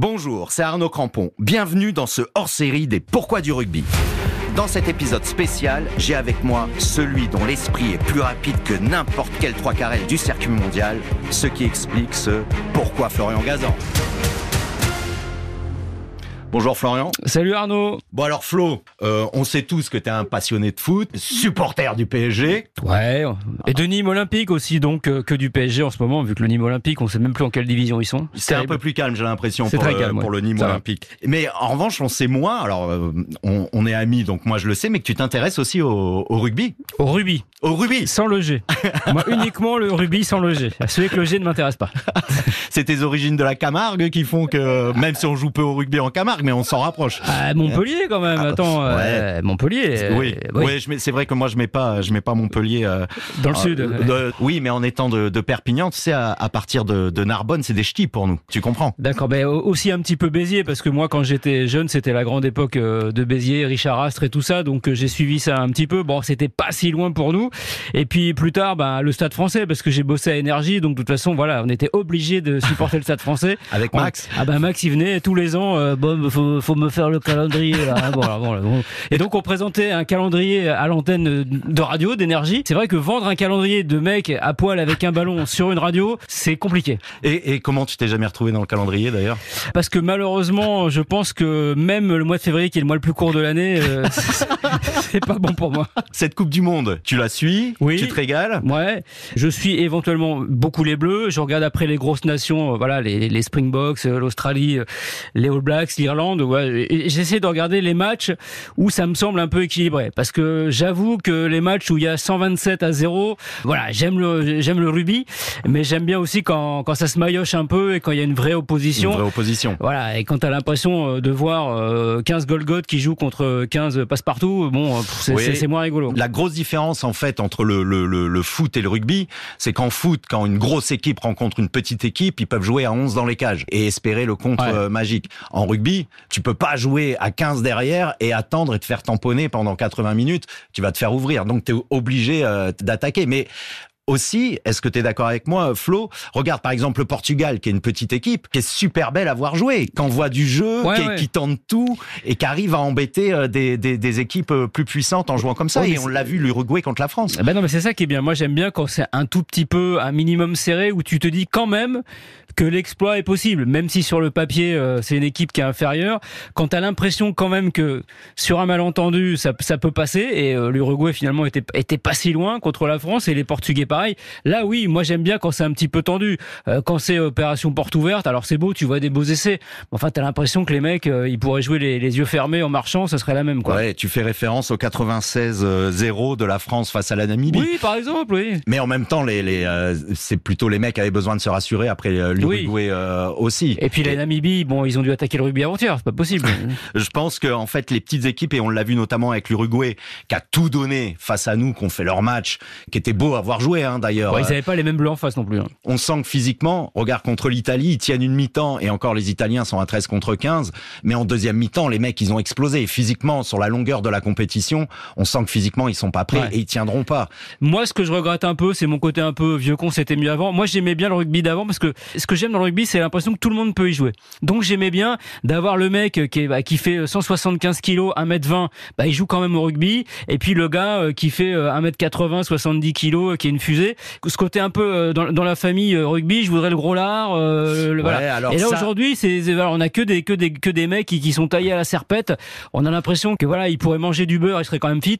Bonjour, c'est Arnaud Crampon. Bienvenue dans ce hors-série des Pourquoi du rugby. Dans cet épisode spécial, j'ai avec moi celui dont l'esprit est plus rapide que n'importe quel trois carrel du circuit mondial, ce qui explique ce Pourquoi Florian Gazan. Bonjour Florian. Salut Arnaud. Bon alors Flo, euh, on sait tous que tu es un passionné de foot, supporter du PSG. Ouais. Et de Nîmes Olympique aussi, donc euh, que du PSG en ce moment, vu que le Nîmes Olympique, on sait même plus en quelle division ils sont. C'est un peu plus calme, j'ai l'impression, pour, très euh, pour le Nîmes Ça va. Olympique. Mais en revanche, on sait moins, alors on, on est amis, donc moi je le sais, mais que tu t'intéresses aussi au, au rugby. Au rugby, Au rugby sans le G. Moi, uniquement le rugby sans le G. Celui avec le G ne m'intéresse pas. C'est tes origines de la Camargue qui font que, même si on joue peu au rugby en Camargue, mais on s'en rapproche. Ah, Montpellier quand même. Attends, euh, Montpellier. euh, oui, oui. je mets- c'est vrai que moi je mets pas, je mets pas Montpellier euh, Dans le euh, sud. de- oui, mais en étant de, de Perpignan, tu sais, à, à partir de, de Narbonne, c'est des ch'tis pour nous. Tu comprends D'accord, au- aussi un petit peu Béziers parce que moi quand j'étais jeune c'était la grande époque euh, de Béziers, Richard Astre et tout ça donc euh, j'ai suivi ça un petit peu. Bon c'était pas si loin pour nous et puis plus tard ben le Stade Français parce que j'ai bossé à Énergie donc de toute façon voilà on était obligé de supporter le Stade Français. Avec On- Max. Ah ben Max il venait tous les ans euh, bon faut, faut me faire le calendrier là. Bon, bon, là, bon. Et donc on présentait un calendrier à l'antenne de radio d'énergie. C'est vrai que vendre un calendrier de mec à poil avec un ballon sur une radio c'est compliqué. Et, et comment tu t'es jamais retrouvé dans le calendrier d'ailleurs? Parce que malheureusement, je pense que même le mois de février, qui est le mois le plus court de l'année, euh, c'est pas bon pour moi. Cette Coupe du Monde, tu la suis? Oui. Tu te régales? Ouais, je suis éventuellement beaucoup les Bleus. Je regarde après les grosses nations, euh, voilà, les, les Springboks, euh, l'Australie, euh, les All Blacks, l'Irlande. Ouais, et j'essaie de regarder les matchs où ça me semble un peu équilibré, parce que j'avoue que les matchs où il y a 127 à 0, voilà, j'aime le j'aime le rugby, mais j'aime bien aussi quand quand ça se maillotche un peu et quand il y a une vraie Une opposition. vraie opposition. Voilà, et quand t'as l'impression euh, de voir euh, 15 Golgoth qui jouent contre 15 passe-partout, bon, euh, c'est Oui. moins rigolo. La grosse différence en fait entre le, le, le, le foot et le rugby, c'est qu'en foot, quand une grosse équipe rencontre une petite équipe, ils peuvent jouer à 11 dans les cages et espérer le contre Ouais. euh, magique. En rugby, tu peux pas jouer à 15 derrière et attendre et te faire tamponner pendant 80 minutes, tu vas te faire ouvrir. Donc tu es obligé euh, d'attaquer. Mais aussi, est-ce que tu es d'accord avec moi, Flo? Regarde par exemple le Portugal, qui est une petite équipe, qui est super belle à voir jouer, qui envoie du jeu, Ouais, qui, ouais. qui tente tout et qui arrive à embêter euh, des, des, des équipes euh, plus puissantes en jouant comme ça. Ouais, et on l'a vu l'Uruguay contre la France. Eh Ben non, mais c'est ça qui est bien. Moi, j'aime bien quand c'est un tout petit peu, un minimum serré, où tu te dis quand même que l'exploit est possible, même si sur le papier euh, c'est une équipe qui est inférieure. Quand t'as l'impression quand même que sur un malentendu ça, ça peut passer, et l'Uruguay finalement était, était pas si loin contre la France et les Portugais pareil. Là, oui, moi j'aime bien quand c'est un petit peu tendu, Euh, quand c'est opération porte ouverte. Alors c'est beau, tu vois des beaux essais. Enfin, t'as l'impression que les mecs, euh, ils pourraient jouer les, les yeux fermés en marchant, ça serait la même quoi. Ouais, tu fais référence au 96-0 de la France face à la Namibie. Oui, par exemple, oui. Mais en même temps, les, les, euh, c'est plutôt les mecs qui avaient besoin de se rassurer après euh, l'Uruguay euh, aussi. Et puis la Namibie, bon, ils ont dû attaquer le rugby avant-hier, c'est pas possible. Je pense que en fait les petites équipes et on l'a vu notamment avec l'Uruguay qui a tout donné face à nous, qu'on fait leur match, qui était beau à voir jouer hein, d'ailleurs. Ils avaient pas les mêmes bleus en face non plus. hein. on sent que physiquement, regarde contre l'Italie, ils tiennent une mi-temps et encore les Italiens sont à 13 contre 15, mais en deuxième mi-temps, les mecs, ils ont explosé. Physiquement, sur la longueur de la compétition, on sent que physiquement, ils sont pas prêts Ouais. et ils tiendront pas. Moi, ce que je regrette un peu, c'est mon côté un peu vieux con, c'était mieux avant. Moi, j'aimais bien le rugby d'avant parce que ce que j'aime dans le rugby, c'est l'impression que tout le monde peut y jouer. Donc, j'aimais bien d'avoir le mec qui, est, bah, qui fait 175 kilos, 1m20, bah, il joue quand même au rugby. Et puis le gars euh, qui fait euh, 1m80, 70 kilos, euh, qui est une fusée. Ce côté un peu euh, dans, dans la famille euh, rugby, je voudrais le gros lard. euh, le- Ouais, voilà. alors Et là ça- aujourd'hui, c'est voilà, on a que des que des que des mecs qui, qui sont taillés à la serpette. On a l'impression que voilà, ils pourraient manger du beurre, ils seraient quand même fit.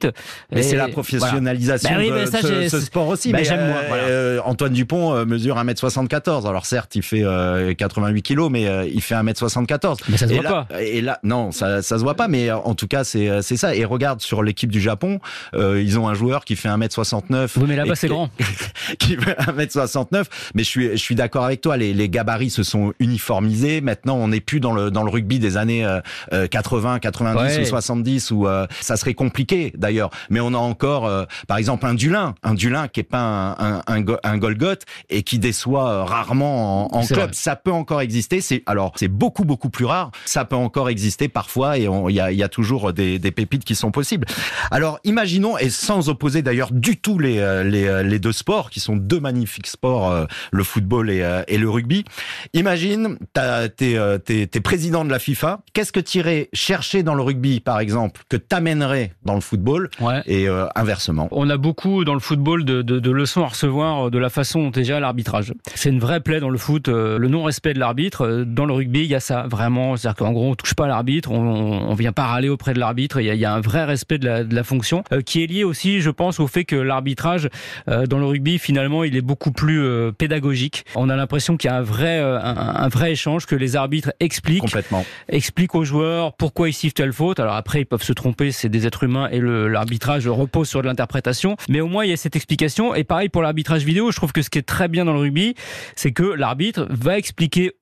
Mais c'est la voilà. professionnalisation Bah oui, de mais ça, ce, sport aussi. bah, mais j'aime, moi, voilà. euh, Antoine Dupont mesure 1m74. Alors certes, il fait euh, 88 kilos, mais il fait 1m74. Mais ça se et voit là, pas. Et là, non, ça, ça se voit pas, mais en tout cas, c'est ça. Et regarde sur l'équipe du Japon, ils ont un joueur qui fait 1m69. Oui, mais là-bas, c'est grand. qui fait 1m69. Mais je suis, je suis d'accord avec toi. Les, les gabarits se sont uniformisés. Maintenant, on n'est plus dans le, dans le rugby des années euh, euh, 80, 90 Ouais. ou 70 où euh, ça serait compliqué d'ailleurs. Mais on a encore, euh, par exemple, un Dulin, un Dulin qui est pas un, un, un, un Golgoth et qui déçoit euh, rarement en, en club. vrai. Ça peut encore exister. C'est alors c'est beaucoup beaucoup plus rare. Ça peut encore exister parfois et il y a, y a toujours des, des pépites qui sont possibles. Alors imaginons et sans opposer d'ailleurs du tout les, euh, les, euh, les deux deux sports qui sont deux magnifiques sports, euh, le football et, euh, et, le rugby. Imagine, t'es es, es, président de la FIFA. Qu'est-ce que tu irais chercher dans le rugby, par exemple, que t'amènerais dans le football ouais. et inversement? On a beaucoup dans le football de, de, de, leçons à recevoir de la façon dont est géré l'arbitrage. C'est une vraie plaie dans le foot, le non-respect de l'arbitre. Dans le rugby, il y a ça vraiment. C'est-à-dire qu'en gros, on touche pas l'arbitre, on, on vient pas râler auprès de l'arbitre. Il y, a, il y a un vrai respect de la, de la fonction qui est lié aussi, je pense, au fait que l'arbitrage euh, dans le rugby, finalement, il est beaucoup plus euh, pédagogique. On a l'impression qu'il y a un vrai, euh, un, un, vrai échange, que les arbitres expliquent, Complètement. expliquent aux joueurs pourquoi ils sifflent telle faute. Alors après, ils peuvent se tromper, c'est des êtres humains et l'arbitrage repose sur de l'interprétation. Mais au moins, il y a cette explication. Et pareil pour l'arbitrage vidéo, je trouve que ce qui est très bien dans le rugby, c'est que l'arbitre va expliquer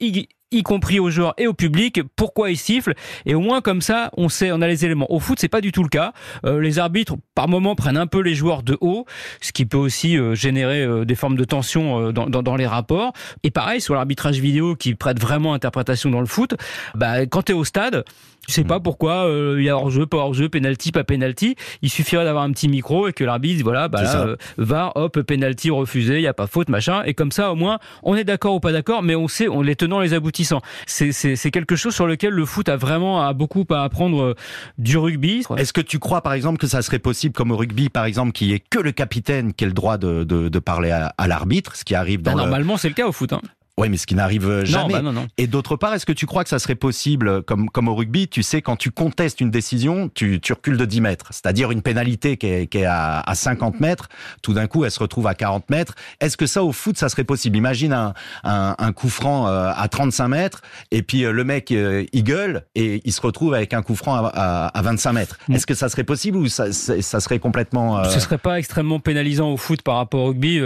y compris aux joueurs et au public, pourquoi ils sifflent. Et au moins comme ça, on sait, on a les éléments. Au foot, c'est pas du tout le cas. Euh, les arbitres, par moment, prennent un peu les joueurs de haut, ce qui peut aussi euh, générer euh, des formes de tension euh, dans, dans, dans, les rapports. Et pareil sur l'arbitrage vidéo qui prête vraiment interprétation dans le foot. Bah, quand tu au stade, tu sais pas pourquoi il y a hors-jeu, pas hors-jeu, penalty, pas penalty. Il suffirait d'avoir un petit micro et que l'arbitre voilà, bah là, va, hop, penalty refusé, il y a pas faute, machin. Et comme ça, au moins, on est d'accord ou pas d'accord, mais on sait, on les tenant les aboutissants. C'est quelque chose sur lequel le foot a vraiment a beaucoup à apprendre du rugby. Est-ce que tu crois, par exemple, que ça serait possible, comme au rugby, par exemple, qu'il y ait que le capitaine qui ait le droit de, de, de parler à, à l'arbitre, ce qui arrive dans bah, le... Normalement, c'est le cas au foot. Hein. Oui, mais ce qui n'arrive jamais. Non, bah non, non. Et d'autre part, est-ce que tu crois que ça serait possible, comme, comme au rugby, tu sais, quand tu contestes une décision, tu, tu recules de 10 mètres. C'est-à-dire une pénalité qui est, qui est à, à 50 mètres, tout d'un coup, elle se retrouve à 40 mètres. Est-ce que ça, au foot, ça serait possible? Imagine un, un, un coup franc euh, à 35 mètres, et puis euh, le mec, euh, il gueule, et il se retrouve avec un coup franc à, à, à 25 mètres. Mmh. Est-ce que ça serait possible ou ça, ça serait complètement... Ce serait pas extrêmement pénalisant au foot par rapport au rugby.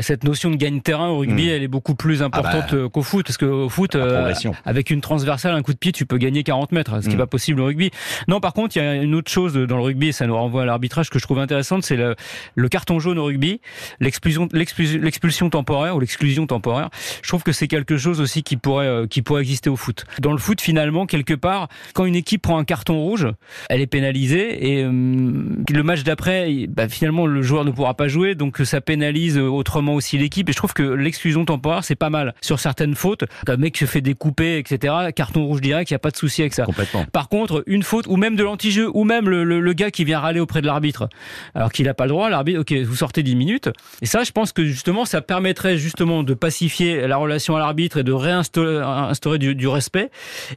cette notion de gagne-terrain au rugby, mmh. elle est beaucoup plus importante ah bah. qu'au foot parce qu'au foot euh, avec une transversale un coup de pied tu peux gagner 40 mètres ce qui n'est mmh. pas possible au rugby. Non par contre il y a une autre chose dans le rugby et ça nous renvoie à l'arbitrage que je trouve intéressante c'est le, le, carton jaune au rugby l'expulsion l'expulsion temporaire ou l'exclusion temporaire. Je trouve que c'est quelque chose aussi qui pourrait euh, qui pourrait exister au foot. Dans le foot finalement quelque part quand une équipe prend un carton rouge elle est pénalisée et euh, le match d'après bah, finalement le joueur ne pourra pas jouer donc ça pénalise autrement aussi l'équipe. Et je trouve que l'exclusion temporaire c'est pas mal sur certaines fautes un mec se fait découper etc carton rouge direct il y a pas de souci avec ça Complètement. par contre une faute ou même de l'anti-jeu ou même le, le, le, gars qui vient râler auprès de l'arbitre alors qu'il a pas le droit l'arbitre ok vous sortez 10 minutes et ça je pense que justement ça permettrait justement de pacifier la relation à l'arbitre et de réinstaurer instaurer du, du, respect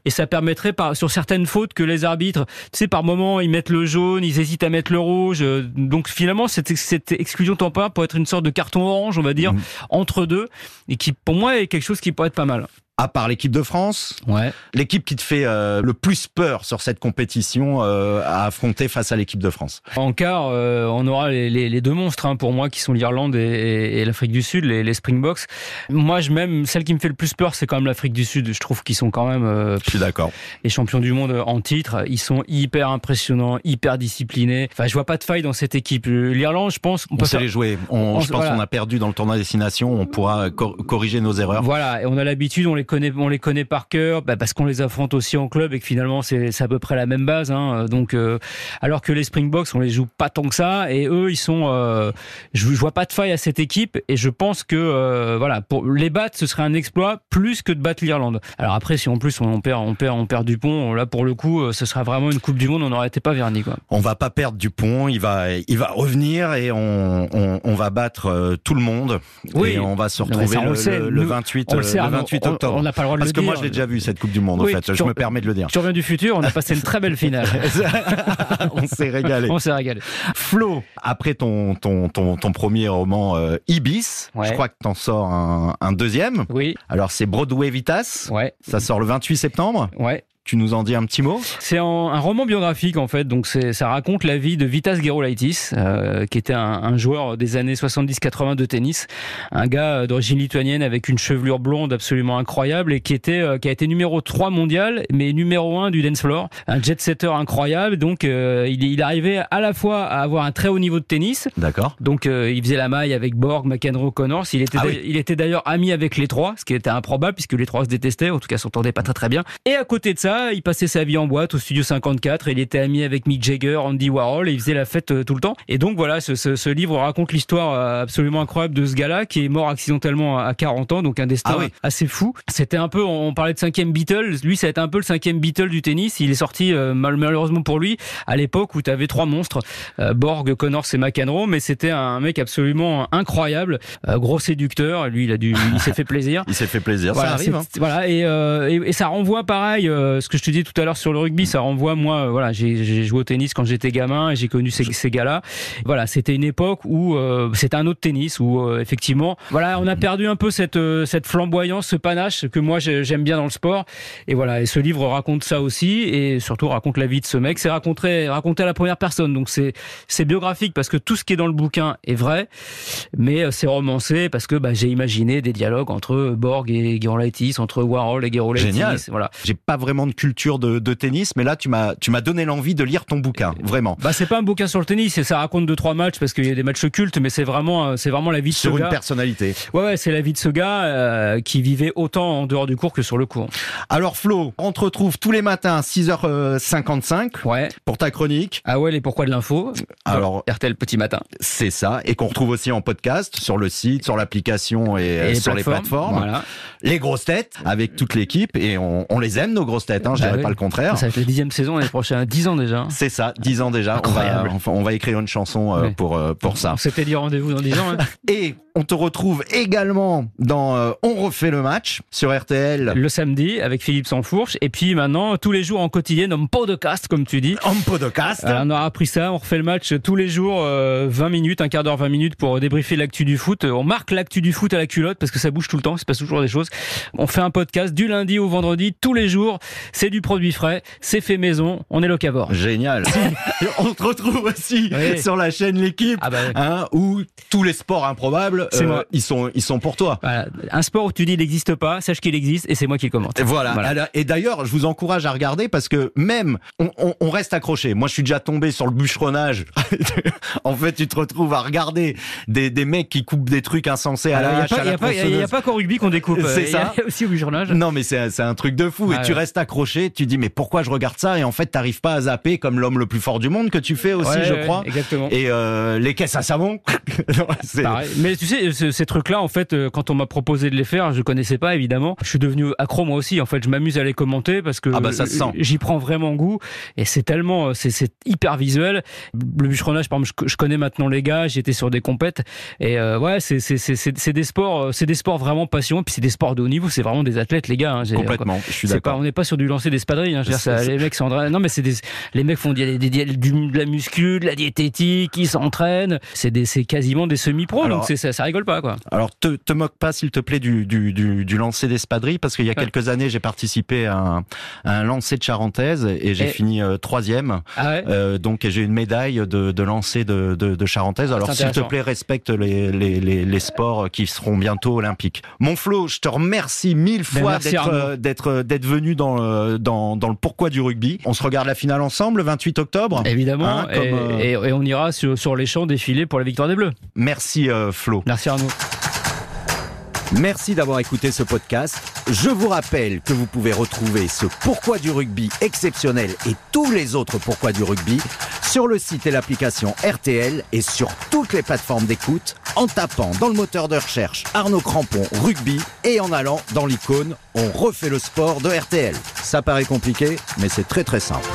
et ça permettrait par sur certaines fautes que les arbitres tu sais par moment ils mettent le jaune ils hésitent à mettre le rouge donc finalement cette, cette exclusion temporaire peut être une sorte de carton orange on va dire mmh. entre deux et qui pour moi est quelque chose qui pourrait être pas mal à part l'équipe de France, ouais. l'équipe qui te fait euh, le plus peur sur cette compétition euh, à affronter face à l'équipe de France En quart, euh, on aura les, les, les deux monstres hein, pour moi qui sont l'Irlande et, et l'Afrique du Sud, les, les Springboks. Moi, je même celle qui me fait le plus peur, c'est quand même l'Afrique du Sud. Je trouve qu'ils sont quand même. Euh, je suis d'accord. Les champions du monde en titre, ils sont hyper impressionnants, hyper disciplinés. Enfin, je vois pas de faille dans cette équipe. L'Irlande, je pense, on, on peut sait les jouer. On, on, je pense voilà. qu'on a perdu dans le tournoi destination. On pourra cor corriger nos erreurs. Voilà, et on a l'habitude, on les connaît, on les connaît par cœur, bah parce qu'on les affronte aussi en club et que finalement c'est à peu près la même base. Hein. Donc, euh, alors que les Springboks, on les joue pas tant que ça, et eux, ils sont, euh, je, je, vois pas de faille à cette équipe, et je pense que euh, voilà, pour les battre, ce serait un exploit plus que de battre l'Irlande. Alors après, si en plus on perd, on perd, on perd Dupont, là pour le coup, ce sera vraiment une Coupe du Monde, on n'aurait été pas verni quoi. On va pas perdre Dupont, il va, il va revenir et on, on, on va battre tout le monde. Oui. Et on va se retrouver le, le, le, le, 28, le, sait, le 28 on, octobre. On n'a pas le droit de Parce le que dire. moi je l'ai déjà vu cette Coupe du Monde oui, en fait, je me permets de le dire. Tu reviens du futur, on a passé une très belle finale. on s'est régalé. On s'est régalé. Flo, après ton, ton, ton, ton premier roman euh, Ibis, ouais. je crois que t'en sors un, un, deuxième. Oui. Alors c'est Broadway Vitas. Ouais. Ça sort le 28 septembre. Ouais. Tu nous en dis un petit mot C'est un, roman biographique en fait, donc ça raconte la vie de Vitas Gerulaitis, euh, qui était un, un, joueur des années 70-80 de tennis, un gars d'origine lituanienne avec une chevelure blonde absolument incroyable et qui était euh, qui a été numéro 3 mondial, mais numéro 1 du dance floor, un jet setter incroyable. Donc euh, il, il, arrivait à la fois à avoir un très haut niveau de tennis. D'accord. Donc il faisait la maille avec Borg, McEnroe, Connors. Il était ah oui. il était d'ailleurs ami avec les trois, ce qui était improbable puisque les trois se détestaient, en tout cas s'entendaient pas très très bien. Et à côté de ça voilà, il passait sa vie en boîte au studio 54. Il était ami avec Mick Jagger, Andy Warhol, et il faisait la fête euh, tout le temps. Et donc voilà, ce, ce, ce livre raconte l'histoire euh, absolument incroyable de ce gars-là qui est mort accidentellement à 40 ans, donc un destin Ah oui. assez fou. C'était un peu, on parlait de cinquième Beatle. Lui, ça a été un peu le cinquième Beatle du tennis. Il est sorti euh, mal- malheureusement pour lui à l'époque où tu avais trois monstres, Borg, Connors et McEnroe, mais c'était un mec absolument incroyable, gros séducteur. Lui, il a dû, il s'est fait plaisir. Il s'est fait plaisir, Voilà, ça arrive. hein. voilà et, euh, et, et ça renvoie pareil, euh, ce que je te disais tout à l'heure sur le rugby, ça renvoie moi, euh, voilà, j'ai joué au tennis quand j'étais gamin et j'ai connu ces, ces gars-là. Voilà, c'était une époque où euh, c'était un autre tennis où euh, effectivement, voilà, on a perdu un peu cette euh, cette flamboyance, ce panache que moi j'ai- j'aime bien dans le sport. Et voilà, et ce livre raconte ça aussi et surtout raconte la vie de ce mec. C'est raconté raconté à la première personne, donc c'est c'est biographique parce que tout ce qui est dans le bouquin est vrai, mais c'est romancé parce que bah, j'ai imaginé des dialogues entre Borg et Gerolaitis, entre Warhol et Gerolaitis. Génial. Voilà. J'ai pas vraiment culture de, de tennis, mais là, tu m'as, tu m'as donné l'envie de lire ton bouquin, vraiment. Bah c'est pas un bouquin sur le tennis, et ça raconte deux trois matchs parce qu'il y a des matchs cultes, mais c'est vraiment euh, c'est vraiment la vie de Sur ce une gars. personnalité. Ouais ouais, c'est la vie de ce gars euh, qui vivait autant en dehors du cours que sur le cours. Alors Flo, on te retrouve tous les matins à 6h55 Ouais. pour ta chronique. Ah ouais, les pourquoi de l'info. Alors RTL petit matin. c'est ça, et qu'on retrouve aussi en podcast sur le site, sur l'application et, euh, Et sur les plateformes. Voilà. Les grosses têtes avec toute l'équipe et on, on les aime nos grosses têtes, hein, je Bah dirais oui. pas le contraire. Ça être la dixième saison l'année prochaine, 10 ans déjà. C'est ça, 10 ans déjà. On va, on va écrire une chanson euh, pour euh, pour ça. On s'était dit rendez-vous dans 10 ans. hein. Et on te retrouve également dans euh, On refait le match sur RTL le samedi avec Philippe Sansfourche. Et puis maintenant, tous les jours en quotidien, en podcast, comme tu dis. en podcast. On aura appris ça, on refait le match tous les jours, euh, 20 minutes, un quart d'heure, 20 minutes pour débriefer l'actu du foot. On marque l'actu du foot à la culotte parce que ça bouge tout le temps, il se passe toujours des choses. On fait un podcast du lundi au vendredi, tous les jours. C'est du produit frais, c'est fait maison, on est locavore. Génial. on te retrouve aussi Oui. sur la chaîne L'équipe. Ah bah. Hein, où tous les sports improbables, moi. ils sont, ils sont pour toi. Voilà. Un sport où tu dis il n'existe pas, sache qu'il existe et c'est moi qui le commente. Et Voilà. Voilà. Alors, Et d'ailleurs, je vous encourage à regarder parce que même on, on- on reste accroché. Moi, je suis déjà tombé sur le bûcheronnage. en fait, tu te retrouves à regarder des, des mecs qui coupent des trucs insensés à Alors, la Il n'y a, hache, pas- il a qu'au rugby qu'on découpe. C'est Il y a ça. aussi au journage. Non, mais c'est c'est un truc de fou. Et tu restes accroché. Tu dis mais pourquoi je regarde ça? Et en fait, t'arrives pas à zapper comme l'homme le plus fort du monde que tu fais aussi, Ouais, je ouais, crois. Exactement. Et euh, les caisses à savon. Non. Mais tu sais, ce- ces trucs-là, en fait, euh, quand on m'a proposé de les faire, je connaissais pas évidemment. Je suis devenu accro moi aussi. En fait, je m'amuse à les commenter parce que Ah bah, j'y prends vraiment goût. Et c'est tellement, euh, c'est hyper visuel. Le bûcheronnage, par exemple, je, je connais maintenant les gars. J'étais sur des compètes. Et euh, ouais, c'est des sports, c'est des sports vraiment passionnants. Puis c'est des sports de haut niveau. C'est vraiment des athlètes, les gars. hein. Complètement. Je suis d'accord. on n'est pas sur du lancer d'espadrilles. Hein. C'est- ça, c'est- les mecs sont non mais c'est des, les mecs font des, des- des- du- de la muscu, de la diététique, ils s'entraînent. C'est des, quasiment des semi-pros. Donc ça, ça rigole pas quoi. Alors, te, te moque pas, s'il te plaît, du, du, du, du lancer d'espadrille, parce qu'il y a Ouais. quelques années, j'ai participé à un, à un lancer de charentaise et j'ai Et- fini euh, troisième. Ah ouais. Euh, donc, j'ai une médaille de, de lancer de, de, de charentaise. Alors, s'il te plaît, respecte les, les, les, les sports qui seront bientôt olympiques. Mon Flo, je te remercie mille Ben, fois d'être, euh, venu dans, le- dans, dans le pourquoi du rugby. On se regarde la finale ensemble le 28 octobre. Évidemment, Hein, comme, et, euh, et- et on ira sur, sur les champs défiler pour la victoire des Bleus. Merci, euh, Flo. Merci Arnaud. Merci d'avoir écouté ce podcast. Je vous rappelle que vous pouvez retrouver ce Pourquoi du rugby exceptionnel et tous les autres Pourquoi du rugby sur le site et l'application RTL et sur toutes les plateformes d'écoute en tapant dans le moteur de recherche Arnaud Crampon rugby et en allant dans l'icône On refait le sport de RTL. Ça paraît compliqué, mais c'est très très simple.